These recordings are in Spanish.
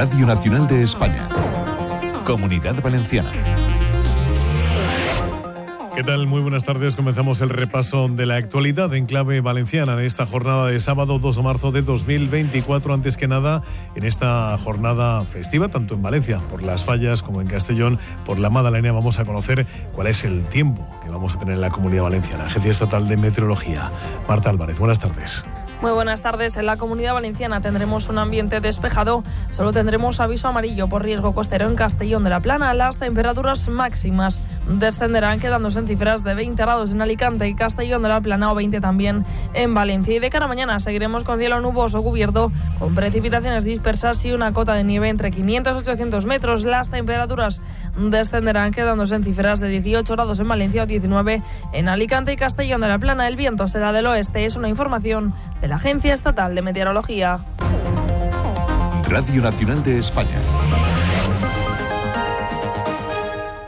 Radio Nacional de España. Comunidad Valenciana. ¿Qué tal? Muy buenas tardes. Comenzamos el repaso de la actualidad en clave valenciana en esta jornada de sábado 2 de marzo de 2024. Antes que nada, en esta jornada festiva, tanto en Valencia por las fallas como en Castellón por la Madalena, vamos a conocer cuál es el tiempo que vamos a tener en la comunidad valenciana. Agencia Estatal de Meteorología. Marta Álvarez, buenas tardes. Muy buenas tardes. En la comunidad valenciana tendremos un ambiente despejado. Solo tendremos aviso amarillo por riesgo costero en Castellón de la Plana. Las temperaturas máximas descenderán, quedándose en cifras de 20 grados en Alicante y Castellón de la Plana o 20 también en Valencia. Y de cara a mañana seguiremos con cielo nuboso cubierto, con precipitaciones dispersas y una cota de nieve entre 500 y 800 metros. Las temperaturas descenderán, quedándose en cifras de 18 grados en Valencia o 19 en Alicante y Castellón de la Plana. El viento será del oeste. Es una información de la Agencia Estatal de Meteorología. Radio Nacional de España.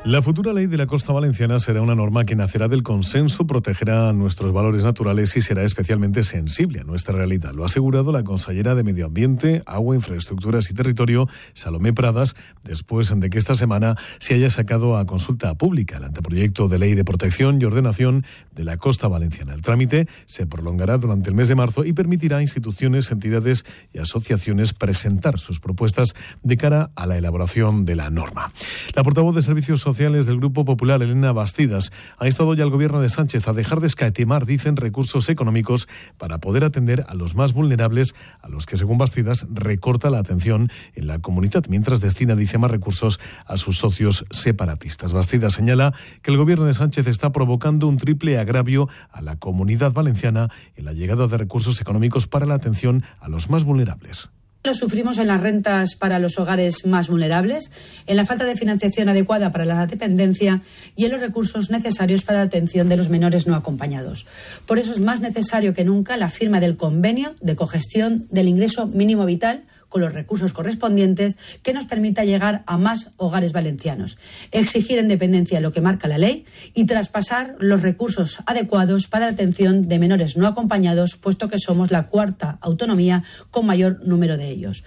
La futura ley de la costa valenciana será una norma que nacerá del consenso, protegerá nuestros valores naturales y será especialmente sensible a nuestra realidad. Lo ha asegurado la consellera de Medio Ambiente, Agua, Infraestructuras y Territorio, Salomé Pradas, después de que esta semana se haya sacado a consulta pública el anteproyecto de ley de protección y ordenación de la costa valenciana. El trámite se prolongará durante el mes de marzo y permitirá a instituciones, entidades y asociaciones presentar sus propuestas de cara a la elaboración de la norma. La portavoz de Servicios del Grupo Popular, Elena Bastidas, ha instado ya al gobierno de Sánchez a dejar de escatimar, dicen, recursos económicos para poder atender a los más vulnerables, a los que, según Bastidas, recorta la atención en la comunidad, mientras destina, dice, más recursos a sus socios separatistas. Bastidas señala que el gobierno de Sánchez está provocando un triple agravio a la comunidad valenciana en la llegada de recursos económicos para la atención a los más vulnerables. Lo sufrimos en las rentas para los hogares más vulnerables, en la falta de financiación adecuada para la dependencia y en los recursos necesarios para la atención de los menores no acompañados. Por eso es más necesario que nunca la firma del convenio de cogestión del ingreso mínimo vital con los recursos correspondientes que nos permita llegar a más hogares valencianos, exigir independencia de lo que marca la ley y traspasar los recursos adecuados para la atención de menores no acompañados, puesto que somos la cuarta autonomía con mayor número de ellos.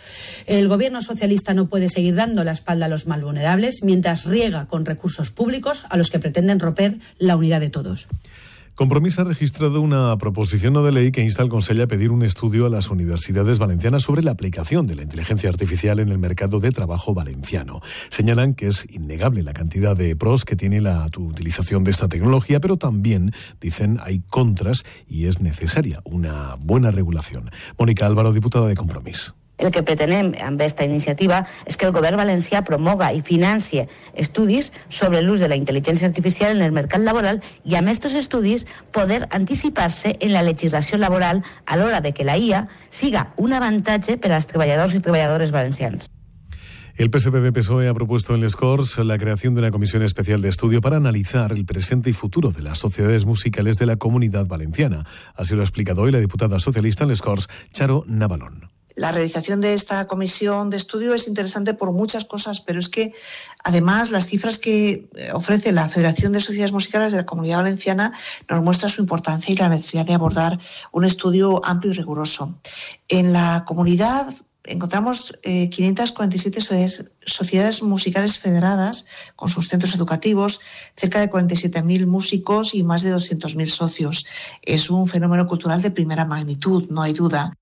El Gobierno socialista no puede seguir dando la espalda a los más vulnerables mientras riega con recursos públicos a los que pretenden romper la unidad de todos. Compromís ha registrado una proposición de ley que insta al Consejo a pedir un estudio a las universidades valencianas sobre la aplicación de la inteligencia artificial en el mercado de trabajo valenciano. Señalan que es innegable la cantidad de pros que tiene la utilización de esta tecnología, pero también dicen hay contras y es necesaria una buena regulación. Mónica Álvaro, diputada de Compromís. El que pretenem amb aquesta iniciativa és que el govern valencià promoga i financie estudis sobre l'ús de la intel·ligència artificial en el mercat laboral i amb aquests estudis poder anticipar-se en la legislació laboral a l'hora de que la IA siga un avantatge per als treballadors i treballadores valencians. El PSPB-PSOE ha propuesto en Les Corts la creación de una comisión especial de estudio para analizar el presente y futuro de las sociedades musicales de la comunidad valenciana. Así lo ha explicado hoy la diputada socialista en Les Corts, Charo Navalón. La realización de esta comisión de estudio es interesante por muchas cosas, pero es que además las cifras que eh, ofrece la Federación de Sociedades Musicales de la Comunidad Valenciana nos muestra su importancia y la necesidad de abordar un estudio amplio y riguroso. En la comunidad encontramos 547 eh, sociedades musicales federadas con sus centros educativos, cerca de 47.000 músicos y más de 200.000 socios. Es un fenómeno cultural de primera magnitud, no hay duda.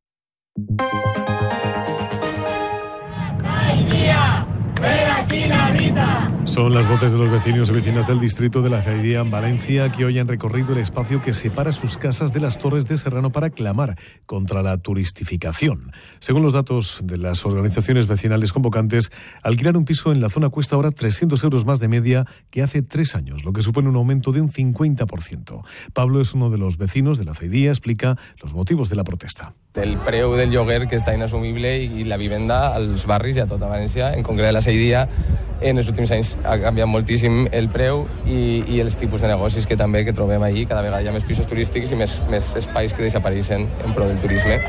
¡Ay, tía! ¡Ven aquí, Larita! Son las voces de los vecinos y vecinas del distrito de la Zaidía en Valencia que hoy han recorrido el espacio que separa sus casas de las Torres de Serrano para clamar contra la turistificación. Según los datos de las organizaciones vecinales convocantes, alquilar un piso en la zona cuesta ahora 300 euros más de media que hace tres años, lo que supone un aumento de un 50%. Pablo es uno de los vecinos de la Zaidía, explica los motivos de la protesta. El preu del lloguer que està inassumible i la vivenda als barris i a tota València, en concret a la Seidia, en els últims anys ha canviat moltíssim el preu i, i els tipus de negocis que també que trobem allí. Cada vegada hi ha més pisos turístics i més, més espais que desapareixen en pro del turisme.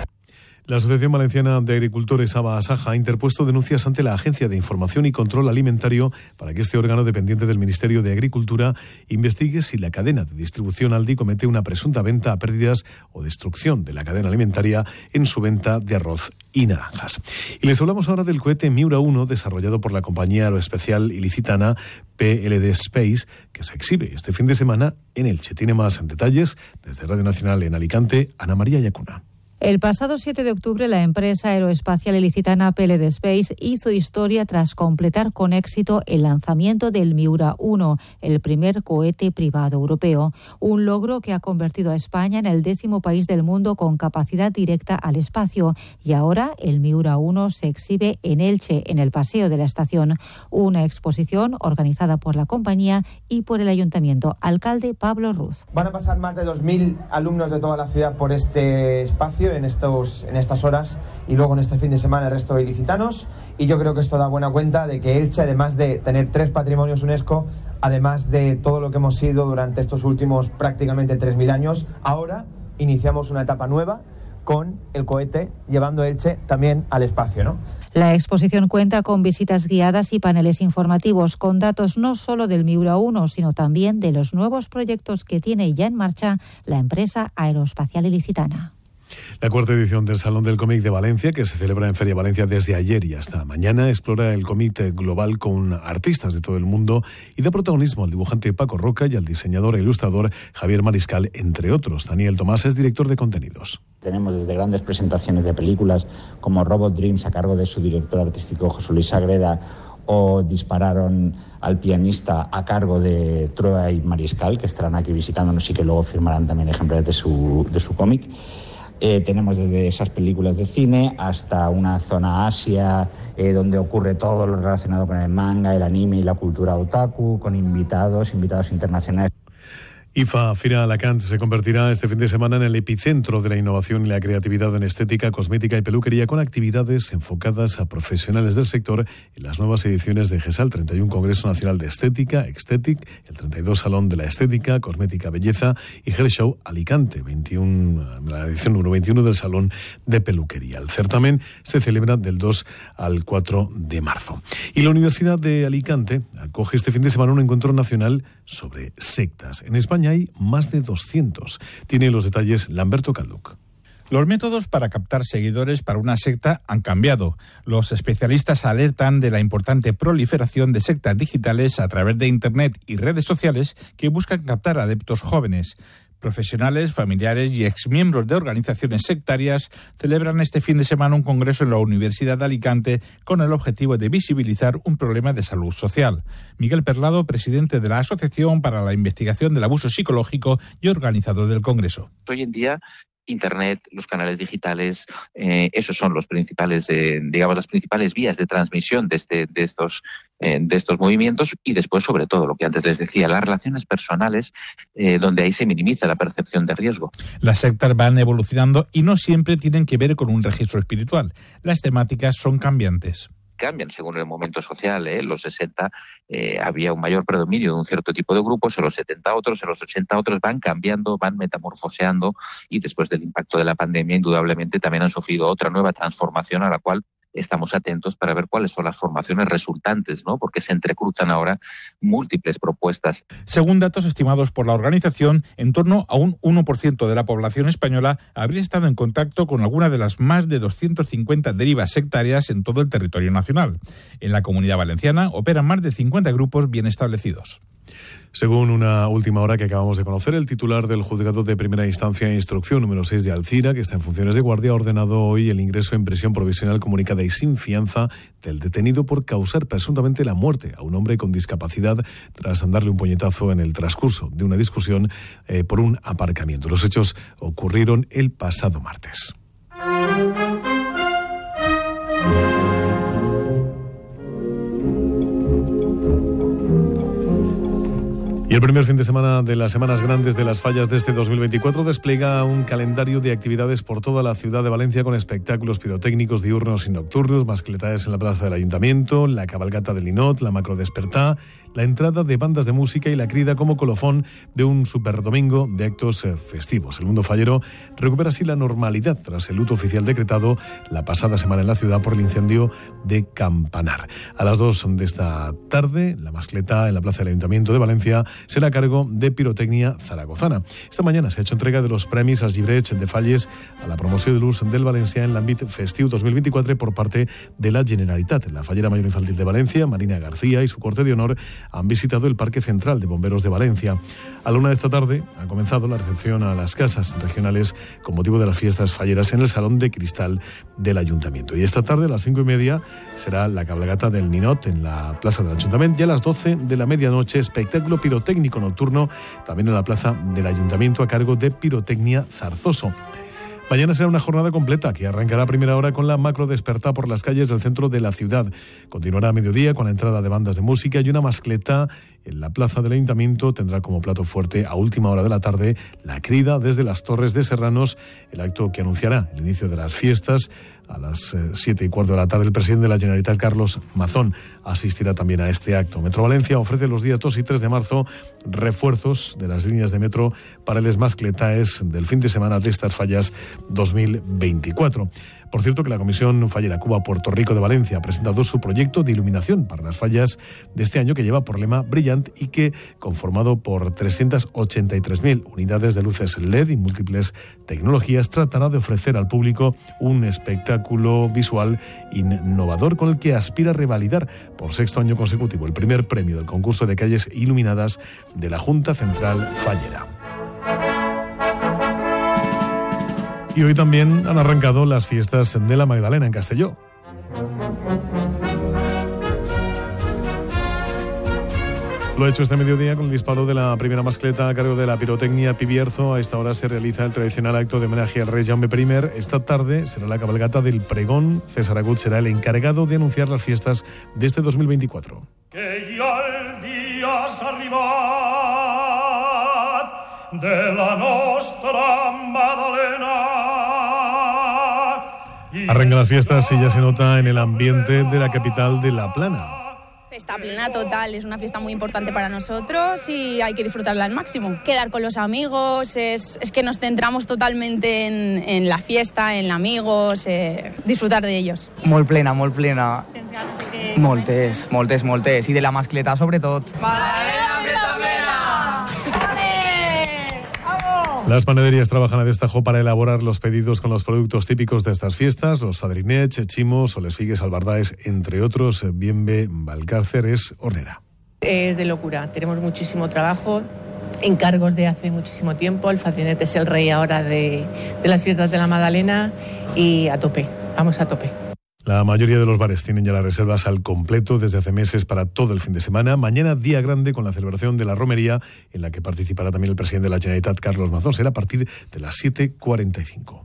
La Asociación Valenciana de Agricultores ABA Asaja ha interpuesto denuncias ante la Agencia de Información y Control Alimentario para que este órgano dependiente del Ministerio de Agricultura investigue si la cadena de distribución Aldi comete una presunta venta a pérdidas o destrucción de la cadena alimentaria en su venta de arroz y naranjas. Y les hablamos ahora del cohete Miura 1 desarrollado por la compañía aeroespecial ilicitana PLD Space que se exhibe este fin de semana en Elche. Tiene más detalles desde Radio Nacional en Alicante, Ana María Yacuna. El pasado 7 de octubre, la empresa aeroespacial ilicitana PLD Space hizo historia tras completar con éxito el lanzamiento del Miura 1, el primer cohete privado europeo. Un logro que ha convertido a España en el décimo país del mundo con capacidad directa al espacio. Y ahora el Miura 1 se exhibe en Elche, en el Paseo de la Estación. Una exposición organizada por la compañía y por el ayuntamiento. Alcalde Pablo Ruz. Van a pasar más de 2.000 alumnos de toda la ciudad por este espacio en, estos, en estas horas y luego en este fin de semana el resto de ilicitanos. Y yo creo que esto da buena cuenta de que Elche, además de tener tres patrimonios UNESCO, además de todo lo que hemos sido durante estos últimos prácticamente 3.000 años, ahora iniciamos una etapa nueva con el cohete llevando Elche también al espacio, ¿no? La exposición cuenta con visitas guiadas y paneles informativos con datos no solo del Miura 1, sino también de los nuevos proyectos que tiene ya en marcha la empresa aeroespacial ilicitana. La cuarta edición del Salón del Cómic de Valencia, que se celebra en Feria Valencia desde ayer y hasta mañana, explora el cómic global con artistas de todo el mundo y da protagonismo al dibujante Paco Roca y al diseñador e ilustrador Javier Mariscal, entre otros. Daniel Tomás es director de contenidos. Tenemos desde grandes presentaciones de películas como Robot Dreams a cargo de su director artístico José Luis Agreda o dispararon al pianista a cargo de Troy Mariscal, que estarán aquí visitándonos y que luego firmarán también ejemplares de su, de su cómic. Eh, tenemos desde esas películas de cine hasta una zona Asia eh, donde ocurre todo lo relacionado con el manga, el anime y la cultura otaku, con invitados, invitados internacionales. IFA Fira Alacant se convertirá este fin de semana en el epicentro de la innovación y la creatividad en estética, cosmética y peluquería con actividades enfocadas a profesionales del sector en las nuevas ediciones de GESAL 31 Congreso Nacional de Estética, Extetic, el 32 Salón de la Estética, Cosmética, Belleza y Show Alicante, 21, la edición número 21 del Salón de Peluquería. El certamen se celebra del 2 al 4 de marzo. Y la Universidad de Alicante acoge este fin de semana un encuentro nacional sobre sectas. En España hay más de 200. Tiene los detalles Lamberto Calduc. Los métodos para captar seguidores para una secta han cambiado. Los especialistas alertan de la importante proliferación de sectas digitales a través de Internet y redes sociales que buscan captar adeptos jóvenes. Profesionales, familiares y exmiembros de organizaciones sectarias celebran este fin de semana un congreso en la Universidad de Alicante con el objetivo de visibilizar un problema de salud social. Miguel Perlado, presidente de la Asociación para la Investigación del Abuso Psicológico y organizador del congreso. Hoy en día Internet, los canales digitales, eh, esos son los principales, digamos, las principales vías de transmisión de, este, de, estos, eh, de estos movimientos y después, sobre todo, lo que antes les decía, las relaciones personales, eh, donde ahí se minimiza la percepción de riesgo. Las sectas van evolucionando y no siempre tienen que ver con un registro espiritual. Las temáticas son cambiantes cambian según el momento social. ¿eh? En los 60 eh, había un mayor predominio de un cierto tipo de grupos, en los 70 otros, en los 80 otros van cambiando, van metamorfoseando y después del impacto de la pandemia indudablemente también han sufrido otra nueva transformación a la cual estamos atentos para ver cuáles son las formaciones resultantes, ¿no? Porque se entrecruzan ahora múltiples propuestas. Según datos estimados por la organización, en torno a un 1% de la población española habría estado en contacto con alguna de las más de 250 derivas sectarias en todo el territorio nacional. En la comunidad valenciana operan más de 50 grupos bien establecidos. Según una última hora que acabamos de conocer, el titular del juzgado de primera instancia e instrucción número 6 de Alcira, que está en funciones de guardia, ha ordenado hoy el ingreso en prisión provisional comunicada y sin fianza del detenido por causar presuntamente la muerte a un hombre con discapacidad tras darle un puñetazo en el transcurso de una discusión eh, por un aparcamiento. Los hechos ocurrieron el pasado martes. El primer fin de semana de las semanas grandes de las fallas de este 2024 despliega un calendario de actividades por toda la ciudad de Valencia con espectáculos pirotécnicos diurnos y nocturnos, mascletadas en la plaza del ayuntamiento, la cabalgata del Linot, la macro despertá, la entrada de bandas de música y la crida como colofón de un superdomingo de actos eh, festivos. El mundo fallero recupera así la normalidad tras el luto oficial decretado la pasada semana en la ciudad por el incendio de Campanar. A las dos de esta tarde, la mascleta en la Plaza del Ayuntamiento de Valencia será a cargo de Pirotecnia Zaragozana. Esta mañana se ha hecho entrega de los premios als llibrets de Falles a la promoción de luz del Valencia en l'àmbit festiu 2024 por parte de la Generalitat. La fallera mayor infantil de Valencia, Marina García y su corte de honor han visitado el Parque Central de Bomberos de Valencia. A la una de esta tarde ha comenzado la recepción a las casas regionales con motivo de las fiestas falleras en el Salón de Cristal del Ayuntamiento. Y esta tarde, a las cinco y media, será la cabalgata del Ninot en la Plaza del Ayuntamiento y a las doce de la medianoche, espectáculo pirotécnico nocturno también en la Plaza del Ayuntamiento a cargo de Pirotecnia Zarzoso. Mañana será una jornada completa que arrancará a primera hora con la macro desperta por las calles del centro de la ciudad. Continuará a mediodía con la entrada de bandas de música y una mascleta en la plaza del ayuntamiento. Tendrá como plato fuerte a última hora de la tarde la crida desde las Torres de Serranos, el acto que anunciará el inicio de las fiestas a las eh, siete y cuarto de la tarde, el presidente de la Generalitat, Carlos Mazón, asistirá también a este acto. Metro Valencia ofrece los días 2 y 3 de marzo refuerzos de las líneas de metro para el Esmascletaes del fin de semana de estas fallas 2024. Por cierto, que la Comisión Fallera Cuba-Puerto Rico de Valencia ha presentado su proyecto de iluminación para las fallas de este año que lleva por lema Brillant y que, conformado por 383.000 unidades de luces LED y múltiples tecnologías, tratará de ofrecer al público un espectáculo visual innovador con el que aspira a revalidar por sexto año consecutivo el primer premio del concurso de calles iluminadas de la Junta Central Fallera. Y hoy también han arrancado las fiestas de la Magdalena en Castelló. Lo ha hecho este mediodía con el disparo de la primera mascleta a cargo de la pirotecnia Pibierzo. A esta hora se realiza el tradicional acto de homenaje al rey Jaume I. Esta tarde será la cabalgata del pregón. César Agut será el encargado de anunciar las fiestas de este 2024. Que de la nostra Madalena. Arranca las fiestas y ya se nota en el ambiente de la capital de La Plana. Está plena total, es una fiesta muy importante para nosotros y hay que disfrutarla al máximo. Quedar con los amigos, es, es que nos centramos totalmente en, en, la fiesta, en amigos, eh, disfrutar de ells. Molt plena, molt plena. Tens ganes de que... Moltes, moltes, moltes. I de la mascleta sobretot. Madalena, Las panaderías trabajan a destajo para elaborar los pedidos con los productos típicos de estas fiestas, los fadrinets, chimos, soles figues, albardáes, entre otros. Bienve Valcárcer es hornera. Es de locura, tenemos muchísimo trabajo, encargos de hace muchísimo tiempo, el fadrinete es el rey ahora de, de las fiestas de la Magdalena y a tope, vamos a tope. La mayoría de los bares tienen ya las reservas al completo desde hace meses para todo el fin de semana. Mañana día grande con la celebración de la romería en la que participará también el presidente de la Generalitat, Carlos Mazón. Será a partir de las 7.45.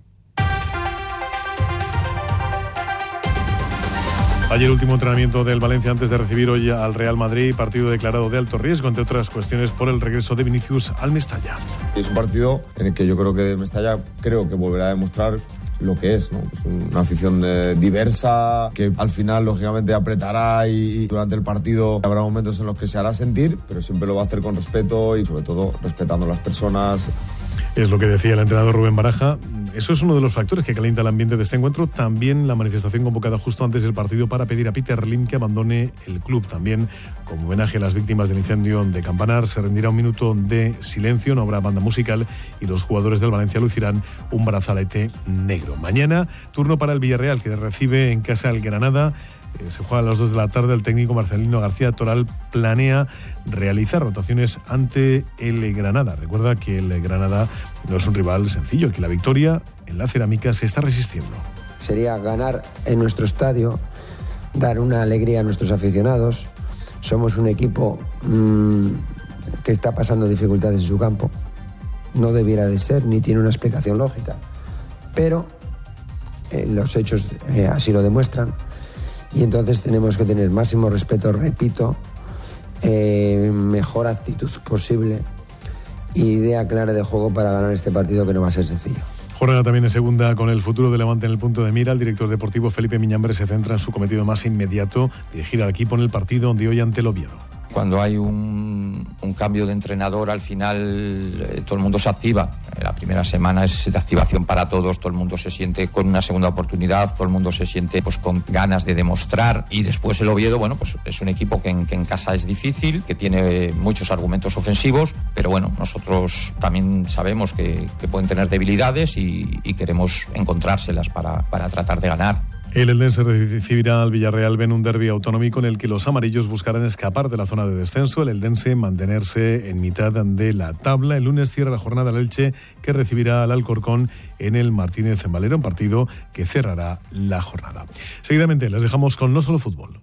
Ayer último entrenamiento del Valencia antes de recibir hoy al Real Madrid, partido declarado de alto riesgo, entre otras cuestiones por el regreso de Vinicius al Mestalla. Es un partido en el que yo creo que Mestalla creo que volverá a demostrar lo que es, ¿no? Es una afición de, diversa que al final lógicamente apretará y, y, durante el partido habrá momentos en los que se hará sentir, pero siempre lo va a hacer con respeto y sobre todo respetando a las personas. Es lo que decía el entrenador Rubén Baraja. Eso es uno de los factores que calienta el ambiente de este encuentro. También la manifestación convocada justo antes del partido para pedir a Peter Lim que abandone el club. También, como homenaje a las víctimas del incendio de Campanar, se rendirá un minuto de silencio, no habrá banda musical y los jugadores del Valencia lucirán un brazalete negro. Mañana, turno para el Villarreal, que recibe en casa al Granada. Eh, se juega a las 2 de la tarde. El técnico Marcelino García Toral planea realizar rotaciones ante el Granada. Recuerda que el Granada no es un rival sencillo, que la victoria en la cerámica se está resistiendo. Sería ganar en nuestro estadio, dar una alegría a nuestros aficionados. Somos un equipo mmm, que está pasando dificultades en su campo. No debiera de ser, ni tiene una explicación lógica. Pero eh, los hechos eh, así lo demuestran y entonces tenemos que tener máximo respeto, repito, eh, mejor actitud posible y idea clara de juego para ganar este partido que no va a ser sencillo. Jornada también en segunda con el futuro de Levante en el punto de mira. El director deportivo Felipe Miñambre se centra en su cometido más inmediato, dirigir al equipo en el partido donde hoy ante el Oviedo. cuando hay un, un cambio de entrenador, al final eh, todo el mundo se activa. La primera semana es de activación para todos, todo el mundo se siente con una segunda oportunidad, todo el mundo se siente pues con ganas de demostrar y después el Oviedo, bueno, pues es un equipo que en, casa es difícil, que tiene muchos argumentos ofensivos, pero bueno, nosotros también sabemos que, que pueden tener debilidades y, y queremos encontrárselas para, para tratar de ganar. El Eldense recibirá al Villarreal en un derby autonómico en el que los amarillos buscarán escapar de la zona de descenso, el Eldense mantenerse en mitad de la tabla. El lunes cierra la jornada el Elche que recibirá al Alcorcón en el Martínez en Valero, un partido que cerrará la jornada. Seguidamente les dejamos con no solo fútbol.